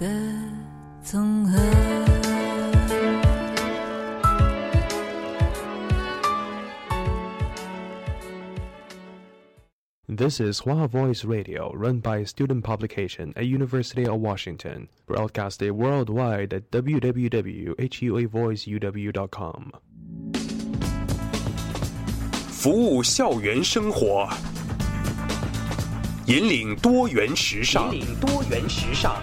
的总和。This is Hua Voice Radio, run by a student publication at University of Washington, broadcasted worldwide at www.huavoiceuw.com. 服务校园生活，引领多元时尚。引领多元时尚。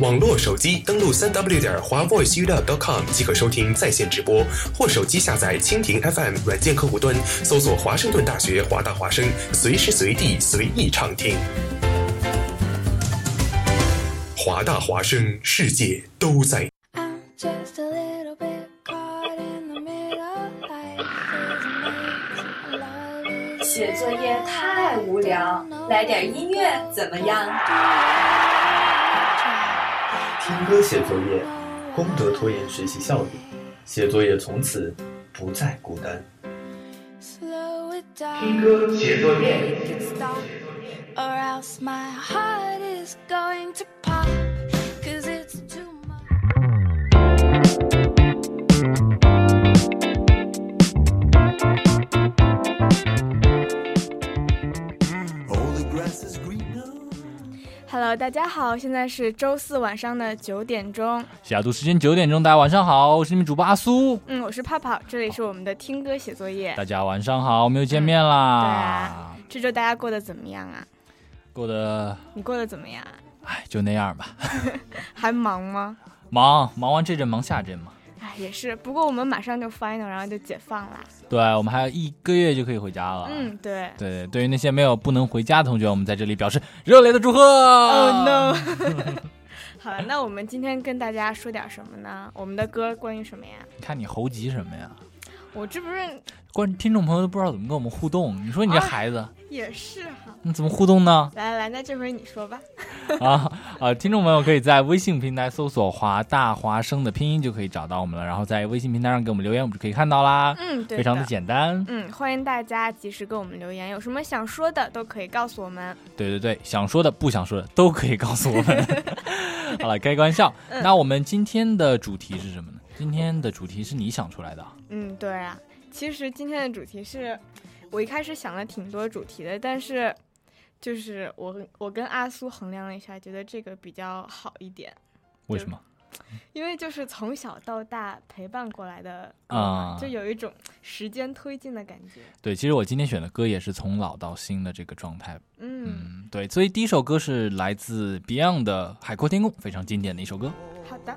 网络手机登录三 w 点华 voiceup.com 即可收听在线直播，或手机下载蜻蜓 FM 软件客户端，搜索华盛顿大学华大华声，随时随地随意畅听。华大华声，世界都在。写作业太无聊，来点音乐怎么样？听歌写作业，功德拖延学习效率，写作业从此不再孤单。听歌写作业。Hello，大家好，现在是周四晚上的九点钟，西雅图时间九点钟，大家晚上好，我是你们主播阿苏，嗯，我是泡泡，这里是我们的听歌写作业，大家晚上好，我们又见面啦，对啊，这周大家过得怎么样啊？过得，你过得怎么样？哎，就那样吧，还忙吗？忙，忙完这阵忙下阵嘛。哎，也是，不过我们马上就 final，然后就解放啦。对，我们还有一个月就可以回家了。嗯，对。对，对于那些没有不能回家的同学，我们在这里表示热烈的祝贺。Oh no！好了，那我们今天跟大家说点什么呢？我们的歌关于什么呀？看你猴急什么呀？我这不是。观听众朋友都不知道怎么跟我们互动，你说你这孩子也是哈，你怎么互动呢？来来来，那这回你说吧。啊啊！听众朋友可以在微信平台搜索“华大华生”的拼音就可以找到我们了，然后在微信平台上给我们留言，我们就可以看到啦。嗯，对，非常的简单。嗯，欢迎大家及时给我们留言，有什么想说的都可以告诉我们。对对对，想说的、不想说的都可以告诉我们。好了，开个玩笑。那我们今天的主题是什么呢？今天的主题是你想出来的。嗯，对啊。其实今天的主题是，我一开始想了挺多主题的，但是就是我我跟阿苏衡量了一下，觉得这个比较好一点。为什么？因为就是从小到大陪伴过来的啊，就有一种时间推进的感觉。对，其实我今天选的歌也是从老到新的这个状态。嗯，对，所以第一首歌是来自 Beyond 的《海阔天空》，非常经典的一首歌。好的。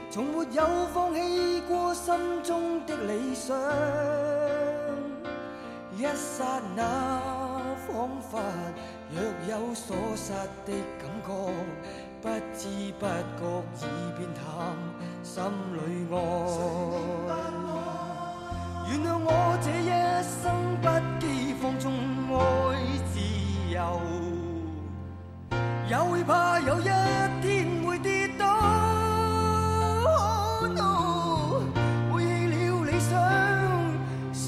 从没有放弃过心中的理想。一刹那，仿佛若有所失的感觉，不知不觉已变淡，心里爱。原谅我这一生不羁放纵爱自由，也會怕有一天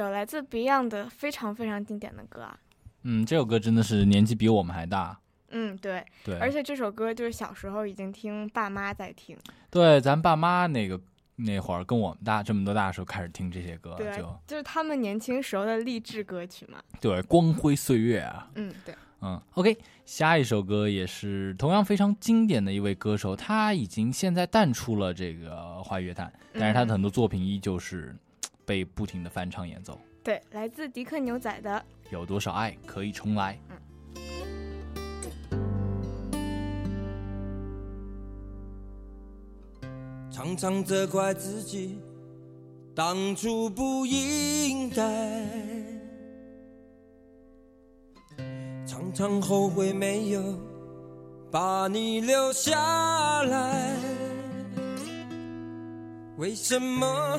首来自 Beyond 的非常非常经典的歌啊。嗯，这首歌真的是年纪比我们还大。嗯，对，对，而且这首歌就是小时候已经听爸妈在听。对，咱爸妈那个那会儿跟我们大这么多大的时候开始听这些歌，对，就就是他们年轻时候的励志歌曲嘛。对，光辉岁月啊。嗯，对。嗯，OK，下一首歌也是同样非常经典的一位歌手，他已经现在淡出了这个华语乐坛，但是他的很多作品依旧是被不停的翻唱演奏。对，来自迪克牛仔的《有多少爱可以重来》。常常责怪自己当初不应该，常常后悔没有把你留下来。为什么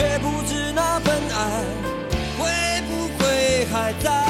却不知那份爱会不会还在？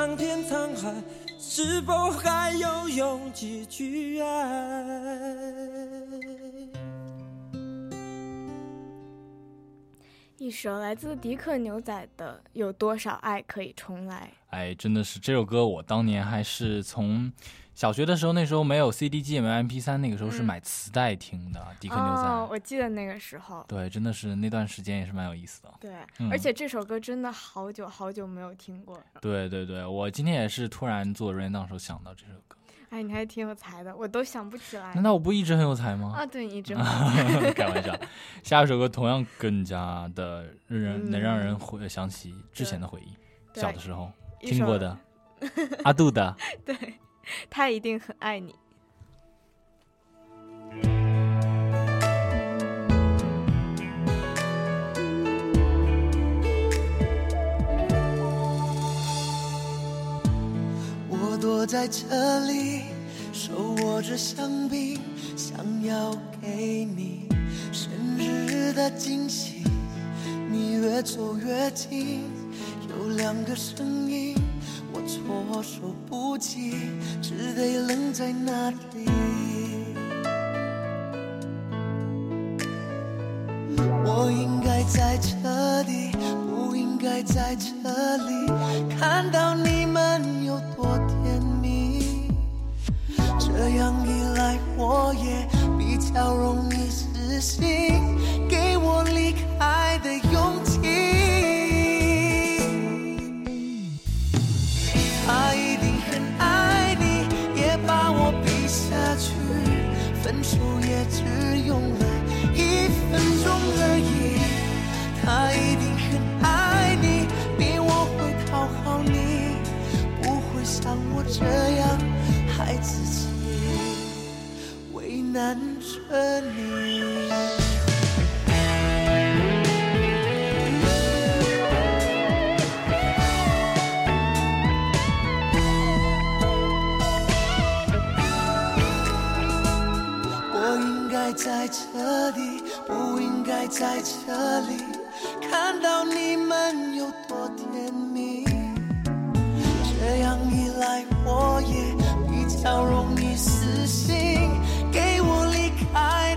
已经桑田沧海，是否还有勇气去爱？一首来自迪克牛仔的《有多少爱可以重来》。哎，真的是这首歌，我当年还是从小学的时候，那时候没有 CD 机，也没有 MP 三，那个时候是买磁带听的。迪克牛仔，哦，我记得那个时候。对，真的是那段时间也是蛮有意思的。对，而且这首歌真的好久好久没有听过。对对对，我今天也是突然做 rain down 时候想到这首歌。哎，你还挺有才的，我都想不起来。难道我不一直很有才吗？啊，对，你一直。开玩笑。下一首歌同样更加的让人能让人回想起之前的回忆，小的时候听过的。阿杜的。对，他一定很爱你。我躲在这里，手握着香槟，想要给你生日的惊喜。你越走越近，有两个声音，我措手不及，只得愣在那里。我应该在这里，不应该在这里，看到你们有多甜蜜。这样一来，我也比较容易死心，这样害自己。难着你。我应该在这里，不应该在这里，看到你们有多甜蜜。这样一来，我也比较容易死心。给我离开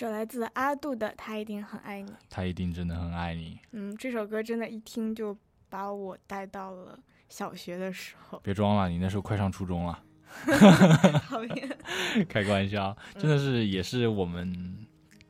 首来自阿杜的《他一定很爱你》，他一定真的很爱你。嗯，这首歌真的，一听就把我带到了小学的时候。别装了，你那时候快上初中了。讨厌，开个玩笑，真的是也是我们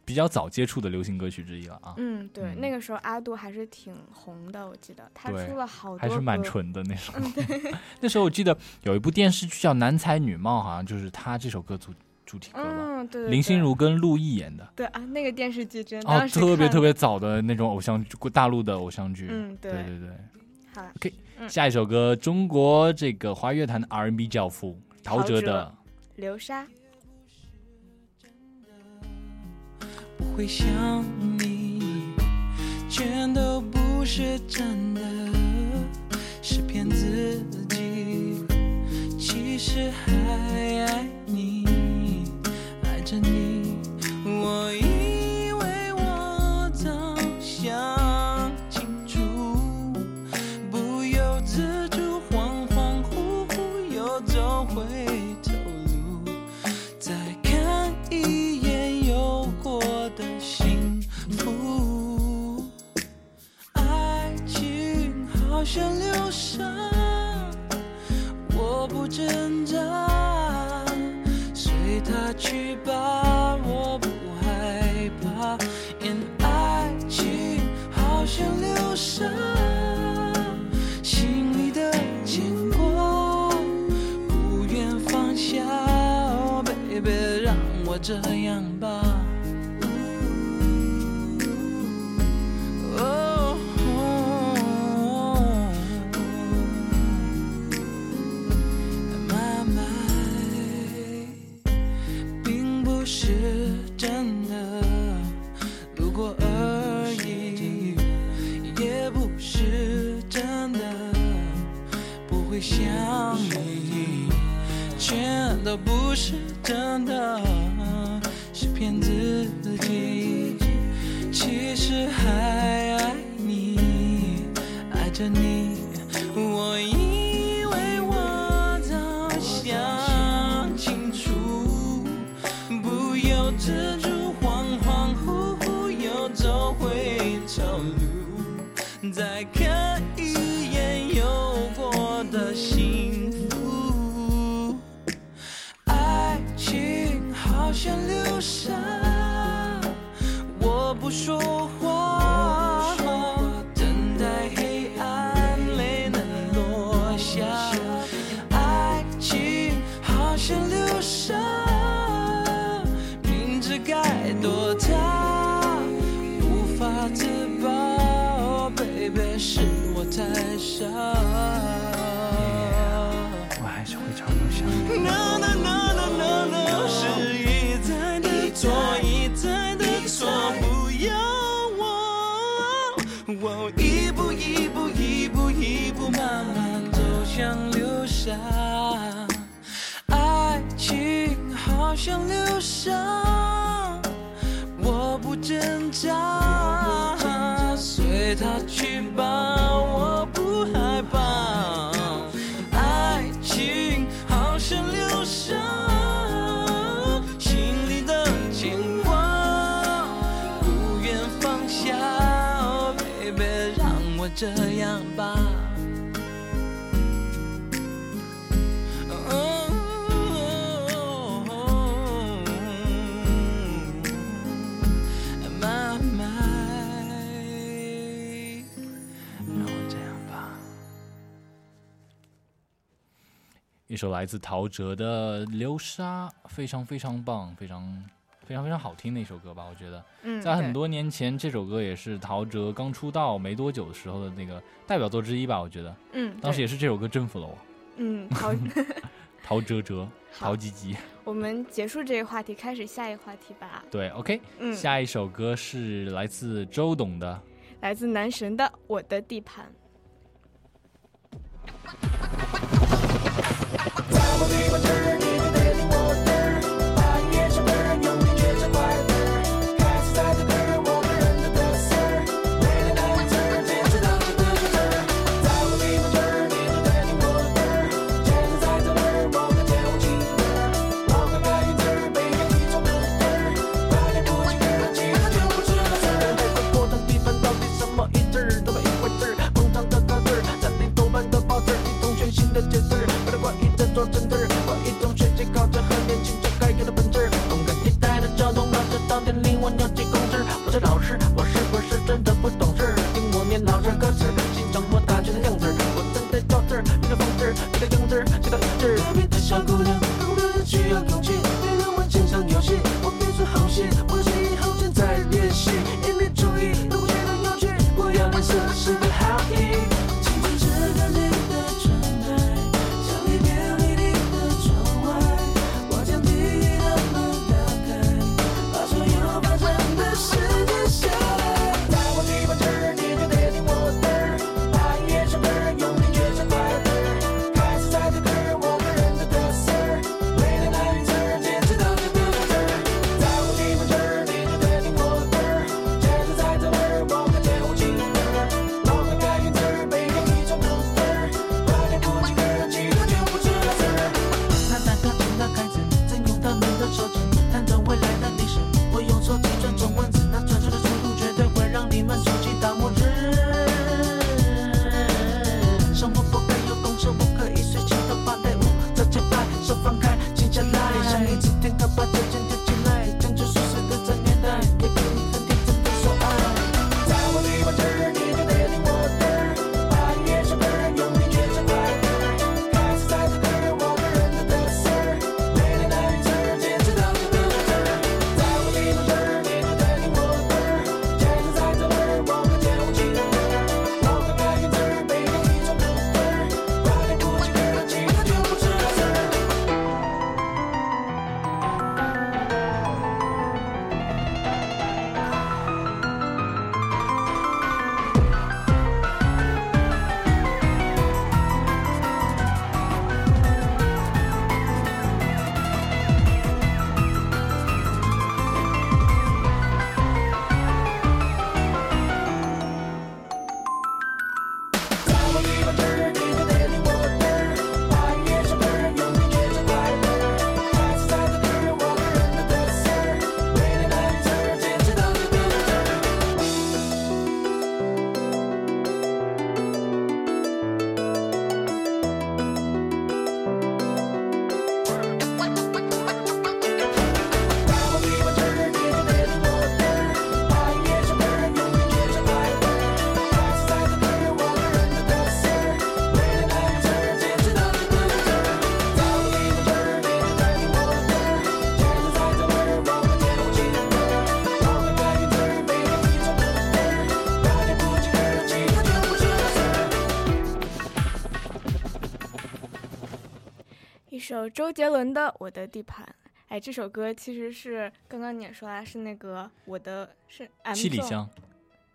比较早接触的流行歌曲之一了啊。嗯，对，那个时候阿杜还是挺红的，我记得他出了好多，还是蛮纯的那 时候。对，那时候我记得有一部电视剧叫《男才女貌》，好像就是他这首歌主。主题歌吧，嗯，对，林心如跟陆毅演的，对啊，那个电视剧真哦，特别特别早的那种偶像剧，大陆的偶像剧，嗯，对。对对，好，OK，下一首歌，中国这个华乐坛的 R&B 教父陶喆的《流沙》。不会想你，全都不是真的，是骗自己，其实还爱。着你我以为我早想清楚不由自主恍恍惚惚又走回头路再看一眼有过的幸福爱情好像流沙我不挣这样吧。哦妈妈，并不是真的，路过而已，也不是真的，不会想你，全都不是真的，是骗自己。其实还爱你，爱着你，我以为我早想清楚，不由自主，恍恍惚惚又走回头路，再说想留下，我不挣扎，随它去吧，我。一首来自陶喆的《流沙》，非常非常棒，非常非常非常好听的一首歌吧？我觉得，嗯，在很多年前，这首歌也是陶喆刚出道没多久的时候的那个代表作之一吧？我觉得，嗯，当时也是这首歌征服了我。嗯，陶 陶喆喆，陶吉吉。我们结束这个话题，开始下一个话题吧。对，OK，、嗯，下一首歌是来自周董的。来自男神的《我的地盘》。周杰伦的《我的地盘》。哎，这首歌其实是刚刚你也说了，是那个我的是 M 七里香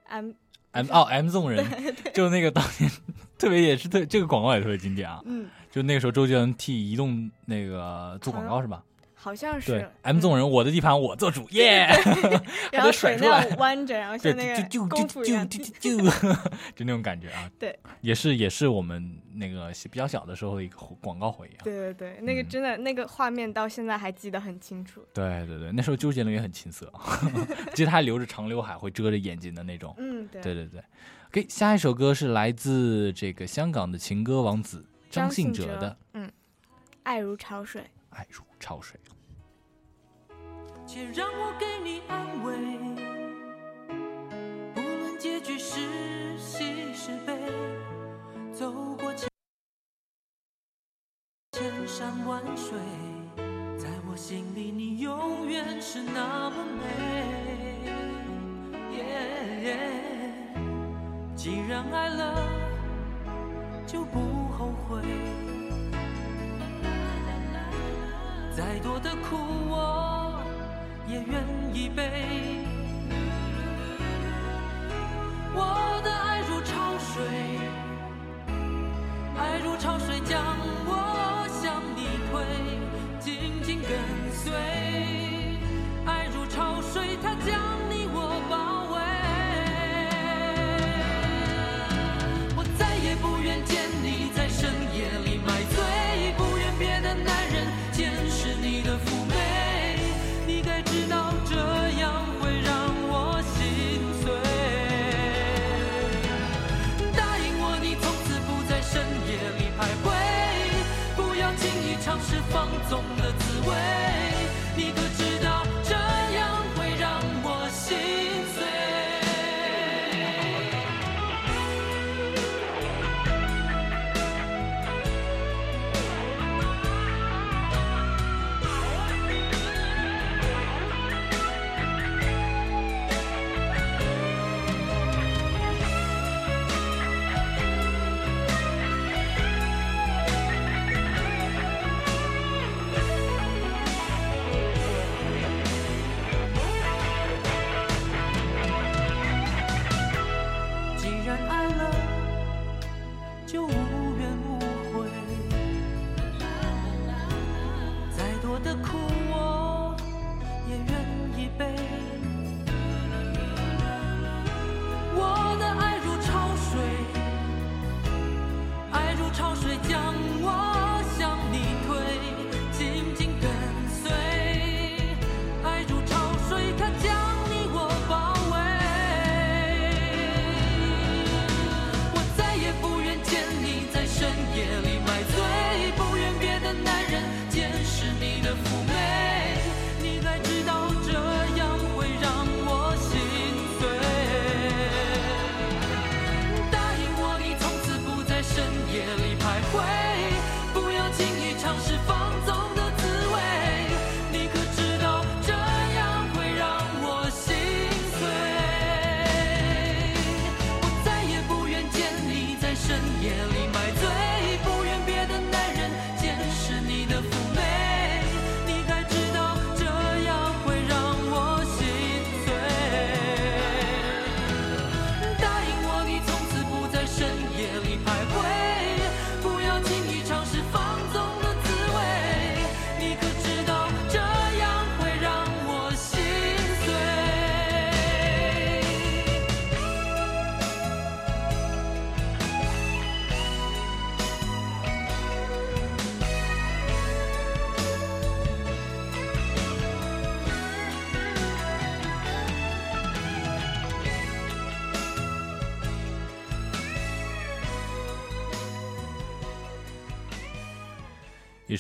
，M M 哦 M 纵人，就那个当年特别也是特这个广告也特别经典啊。嗯，就那个时候周杰伦替移动那个做广告是吧？好像是对 M 纵人，我的地盘我做主，耶！然后水那样弯着，然后像那个就功夫一样，就就就那种感觉啊。对，也是也是我们那个比较小的时候一个广告回忆。对对对，那个真的那个画面到现在还记得很清楚。对对对，那时候周杰伦也很青涩，其实他还留着长刘海，会遮着眼睛的那种。嗯，对对对对。OK，下一首歌是来自这个香港的情歌王子张信哲的，嗯，爱如潮水，爱如潮水。且让我给你安慰，不论结局是喜是悲，走过千千山万水，在我心里你永远是那么美。耶既然爱了，就不后悔，再多的苦我。也愿意背。我的爱如潮水，爱如潮水将我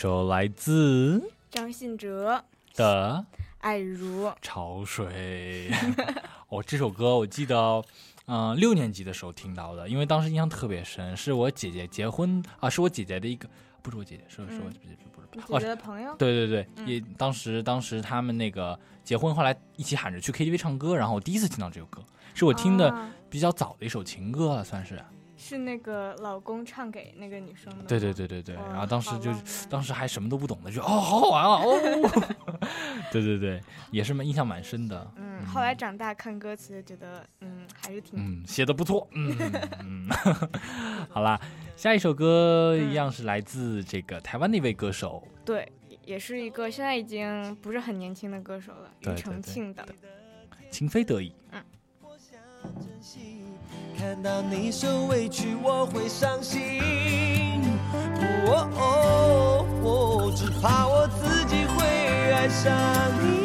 首来自张信哲的《爱如潮水》。哦，这首歌我记得，嗯、六年级的时候听到的，因为当时印象特别深，是我姐姐结婚啊，是我姐姐的一个，不是我姐姐，是是我姐姐，不是你哦姐姐的朋友？对对对，嗯也当时当时他们那个结婚，后来一起喊着去 KTV 唱歌，然后我第一次听到这首歌，是我听的啊比较早的一首情歌了，算是。是那个老公唱给那个女生的。对对对对对，然后当时就当时还什么都不懂的，就哦好好玩啊哦，对对对，也是蛮印象蛮深的。嗯，后来长大看歌词，觉得嗯还是挺嗯，写的不错，嗯 嗯，好啦，下一首歌一样是来自这个台湾的一位歌手，对，也是一个现在已经不是很年轻的歌手了，庾对对对澄庆的。情非得已。看到你受委屈，我会伤心。哦哦哦，只怕我自己会爱上你，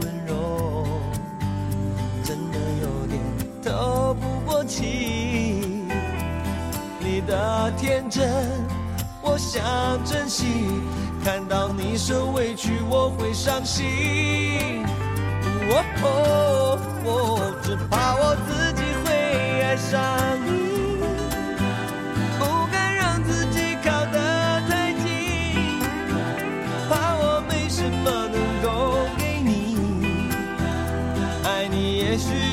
透不过气。你的天真，我想珍惜。看到你受委屈，我会伤心。哦哦哦，只怕我自己会爱上你。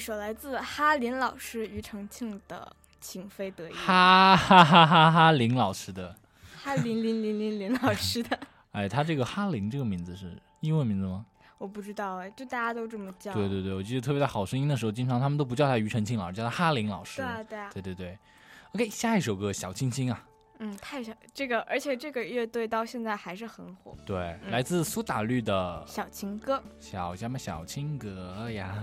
首来自哈林老师庾澄庆的《情非得已》。哈哈哈哈哈林老师的，哈林林林林林老师的，哎，他这个哈林这个名字是英文名字吗？我不知道哎，就大家都这么叫。对对对，我记得特别在《好声音》的时候，经常他们都不叫他庾澄庆老师，叫他哈林老师。对啊对啊对对对 OK，下一首歌《小清新》啊，嗯，太小这个，而且这个乐队到现在还是很火。对，嗯来自苏打绿的小情歌，小家们小情歌呀。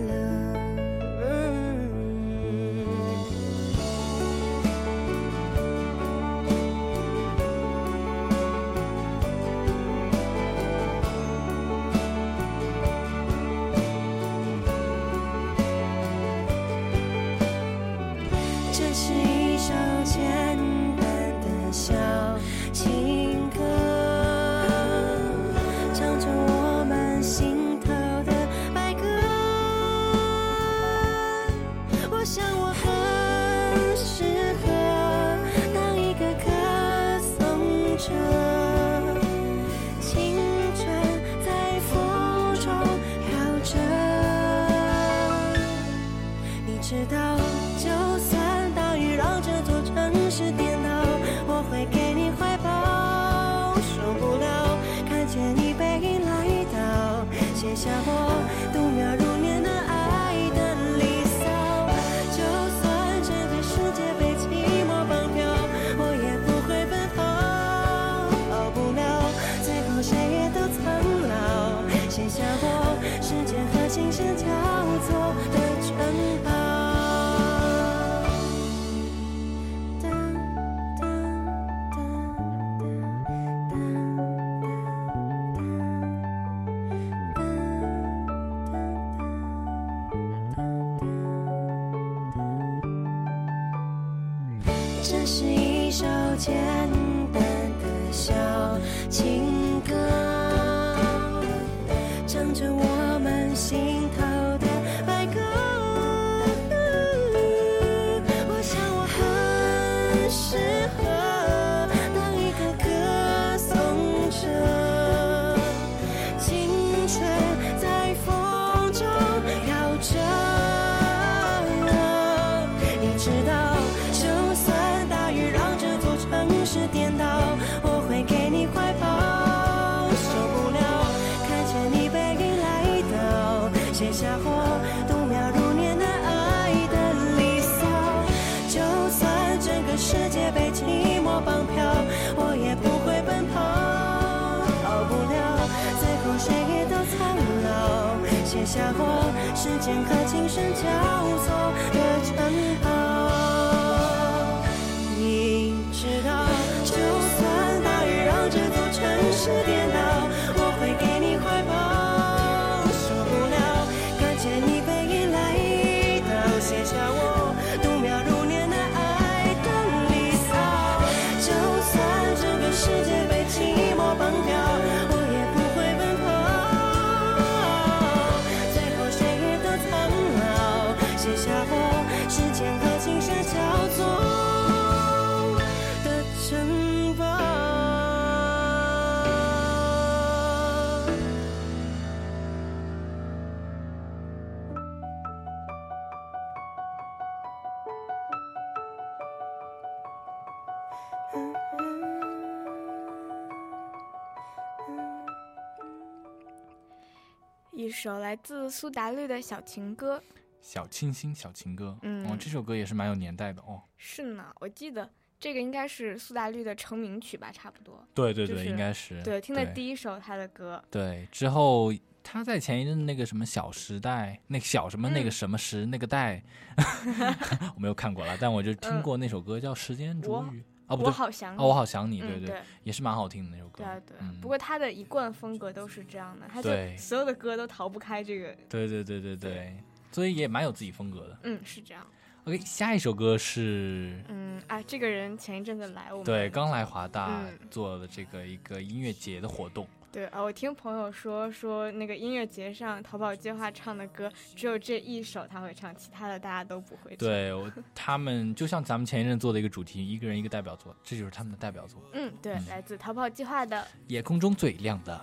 首来自苏打绿的小情歌。小清新小情歌，嗯哦，这首歌也是蛮有年代的哦。是呢，我记得这个应该是苏打绿的成名曲吧，差不多。对对对，就是应该是对，听的第一首他的歌。对，之后他在前一阵那个什么《小时代》，那个小什么那个嗯什么时那个代，我没有看过了，但我就听过那首歌叫《时间煮我雨》哦，不对，我好想哦，我好想你，对对对也是蛮好听的那首歌对。啊对啊，嗯不过他的一贯风格都是这样的，他就所有的歌都逃不开这个。对对对对对，所以也蛮有自己风格的。嗯，是这样。OK，下一首歌是嗯啊，这个人前一阵子来我们对刚来华大嗯做的这个一个音乐节的活动。对啊，我听朋友说说那个音乐节上淘宝计划唱的歌只有这一首他会唱，其他的大家都不会唱。对我他们就像咱们前一阵做的一个主题，一个人一个代表作，这就是他们的代表作。嗯，对，来自逃跑计划的。夜空中最亮的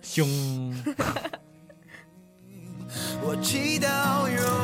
星。我祈祷拥有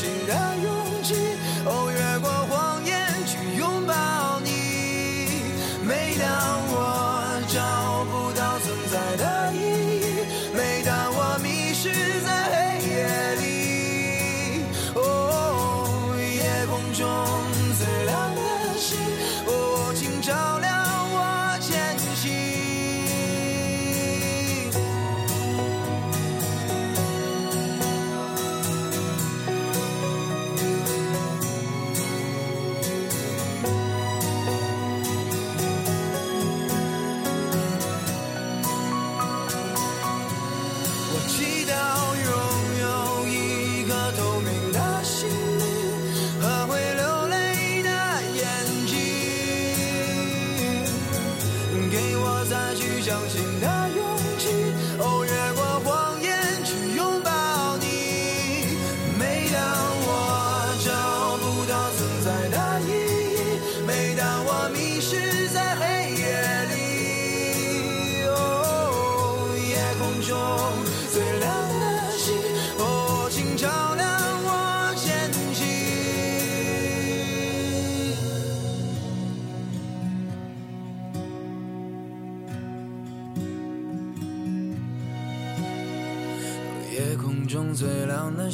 竟然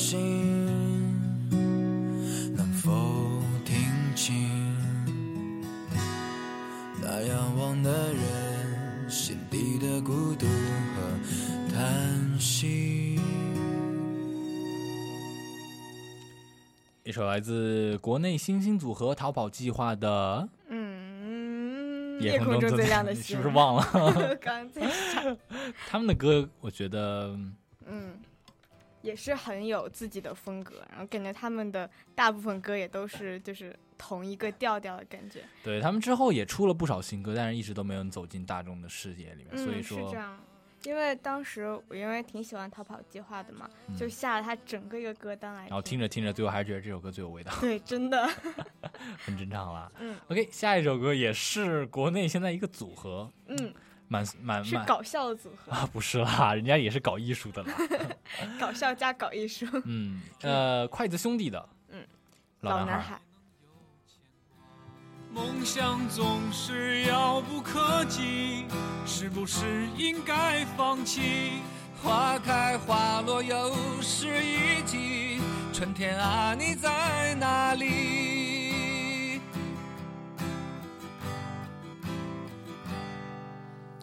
亮的星，能否听清那仰望的人心底的孤独和叹息？一首来自国内新兴组合逃跑计划的嗯，《夜空中最亮的星》，是不是忘了？刚刚在，他们的歌，我觉得嗯，也是很有自己的风格，然后感觉他们的大部分歌也都是就是同一个调调的感觉。对他们之后也出了不少新歌，但是一直都没有走进大众的视野里面，嗯，所以说是这样。因为当时我因为挺喜欢逃跑计划的嘛，嗯。就下了他整个一个歌单来然后听着听着，最后还是觉得这首歌最有味道，对，真的，很正常啦。嗯。OK，下一首歌也是国内现在一个组合，嗯，蛮蛮蛮是搞笑的组合，啊，不是啦，人家也是搞艺术的啦。搞笑加搞艺术。嗯，呃，筷子兄弟的，嗯，老男孩，梦想总是遥不可及，是不是应该放弃？花开花落又是一季，春天啊，你在哪里？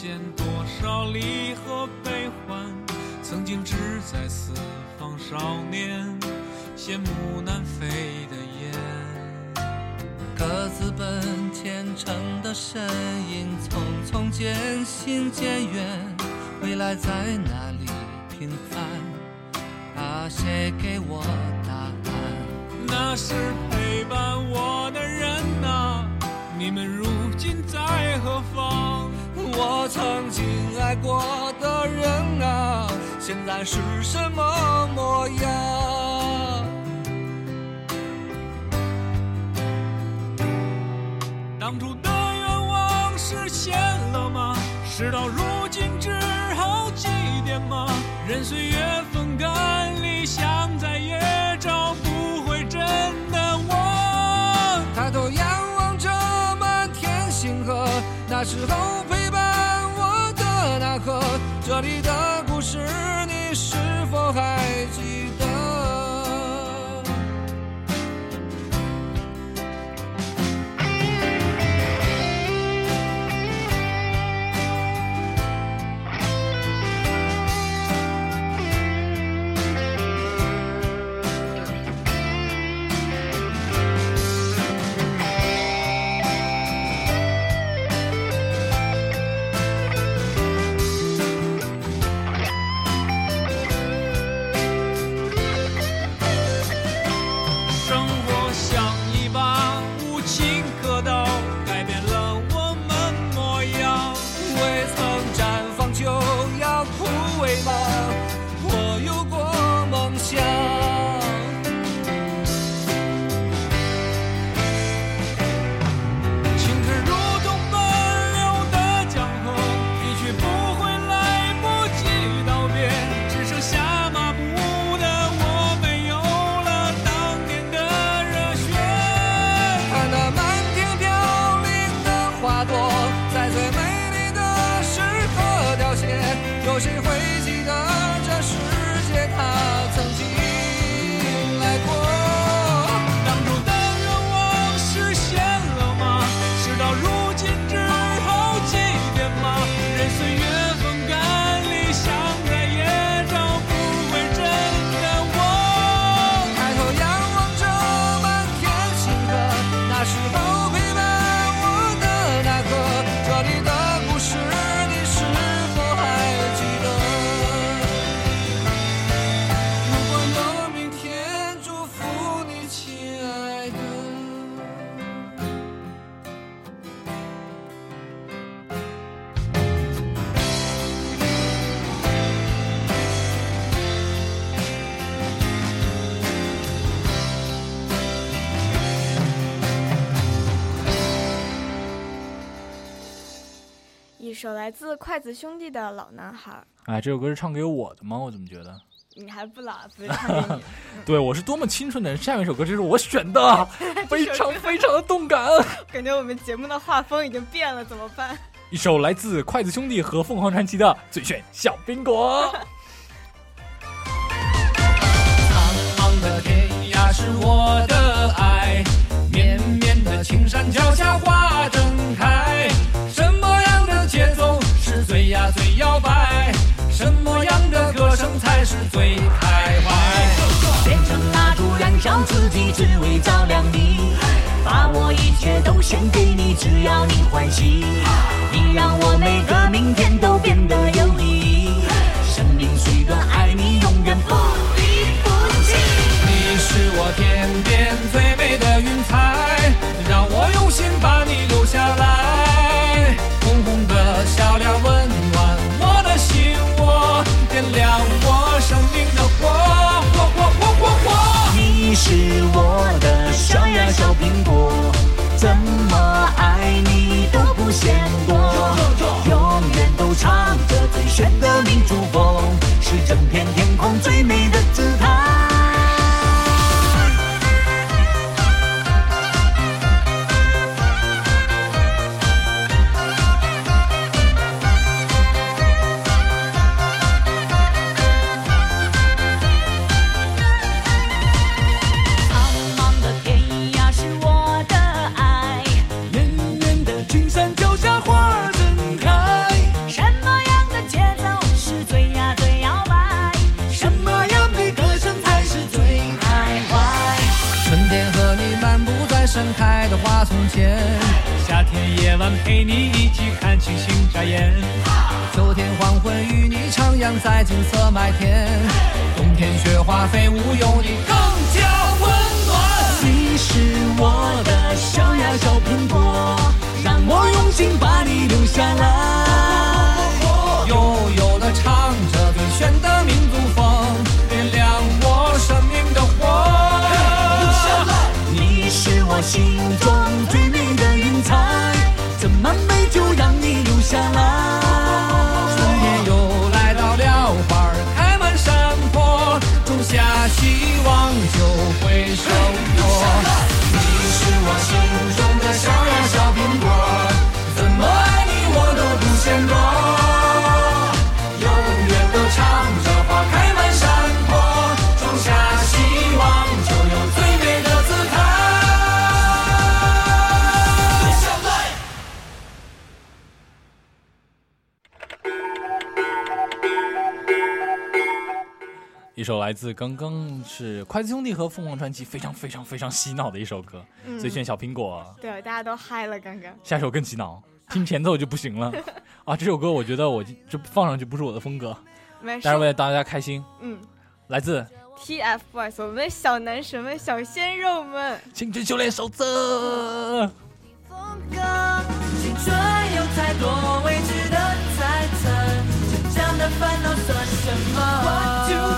间，多少离合悲欢，曾经志在四方少年，羡慕南飞的雁。各自奔前程的身影，匆匆渐行渐远，未来在哪里平凡？啊，谁给我答案？那是陪伴我的人呐、你们如今在何方？我曾经爱过的人啊现在是什么模样当初的愿望实现了吗？事到如今只好祭奠吗？任岁月风干理想再也找不回真的我。抬头仰望着满天星河那时候这里的故事你是否还记有来自筷子兄弟的《老男孩》。哎，这首歌是唱给我的吗？我怎么觉得你还不老，不是 对我是多么青春的人。下面一首歌就是我选的，非常非常的动感。感觉我们节目的画风已经变了，怎么办？一首来自筷子兄弟和凤凰传奇的《最炫小苹果》。苍茫的天涯是我的爱，绵绵的青山脚下花。你开怀变成蜡烛燃烧自己只为照亮你把我一切都献给你只要你欢喜。你让我每个明天都变得有意义。生命虽短爱你永远不离不弃。你是我天。小苹果怎一首来自刚刚是筷子兄弟和凤凰传奇非常非常非常洗脑的一首歌，嗯最炫小苹果。对，大家都嗨了，刚刚。下首更洗脑，听前奏就不行了 啊！这首歌我觉得我就放上去不是我的风格，没事但是为了大家开心，嗯来自 TFBOYS，我们的小男神们、小鲜肉们，《青春修炼手册》。青春有太多未知的猜测，成长的烦恼算什么？One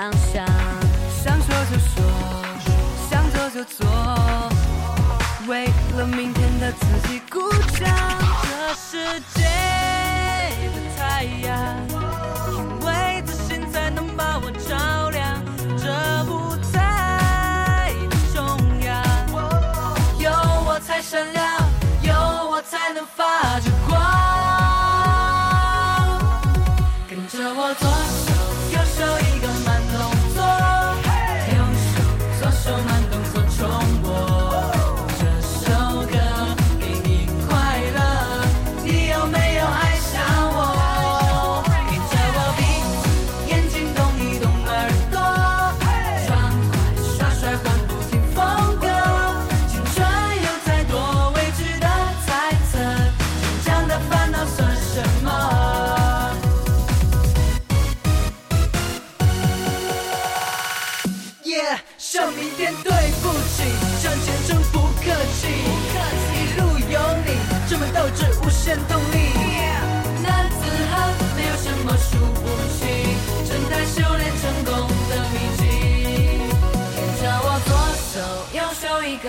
想象。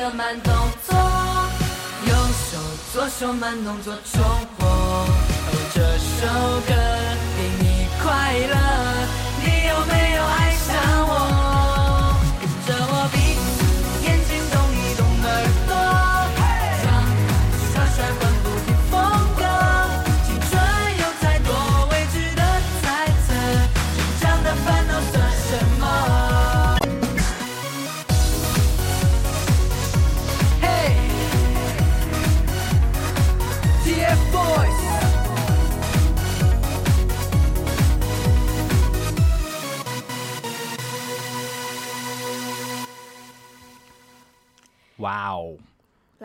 个慢动作，右手左手慢动作重播。这首歌给你快乐，你有没有爱上我？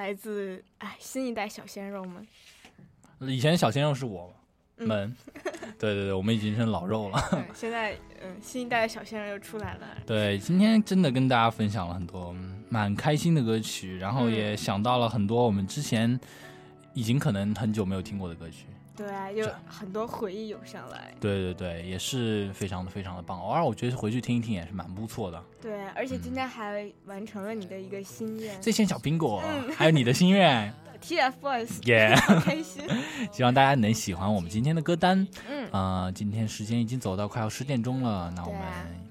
来自哎新一代小鲜肉们。以前小鲜肉是我嗯们，对对对，我们已经是老肉了。嗯，现在嗯新一代的小鲜肉又出来了。对，今天真的跟大家分享了很多嗯蛮开心的歌曲，然后嗯也想到了很多我们之前已经可能很久没有听过的歌曲。对啊，有很多回忆涌上来。对对对，也是非常的非常的棒。偶尔我觉得回去听一听也是蛮不错的。对，而且今天还完成了你的一个心愿。最炫小苹果，嗯还有你的心愿，TFBOYS，开心。希望大家能喜欢我们今天的歌单。嗯呃，今天时间已经走到快要十点钟了，那我们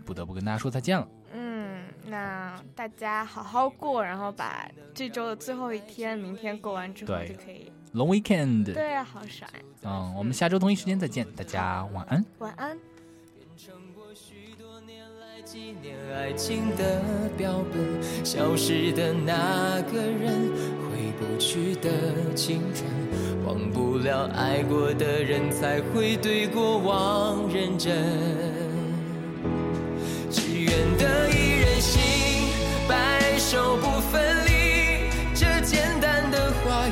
不得不跟大家说再见了。嗯，那大家好好过，然后把这周的最后一天，明天过完之后就可以。Long weekend。对啊，好爽。嗯，我们下周同一时间再见，大家晚安。晚安。纪念爱情的标本，消失的那个人，回不去的青春，忘不了爱过的人，才会对过往认真。只愿得一人心，白首不分离。这简单的话语，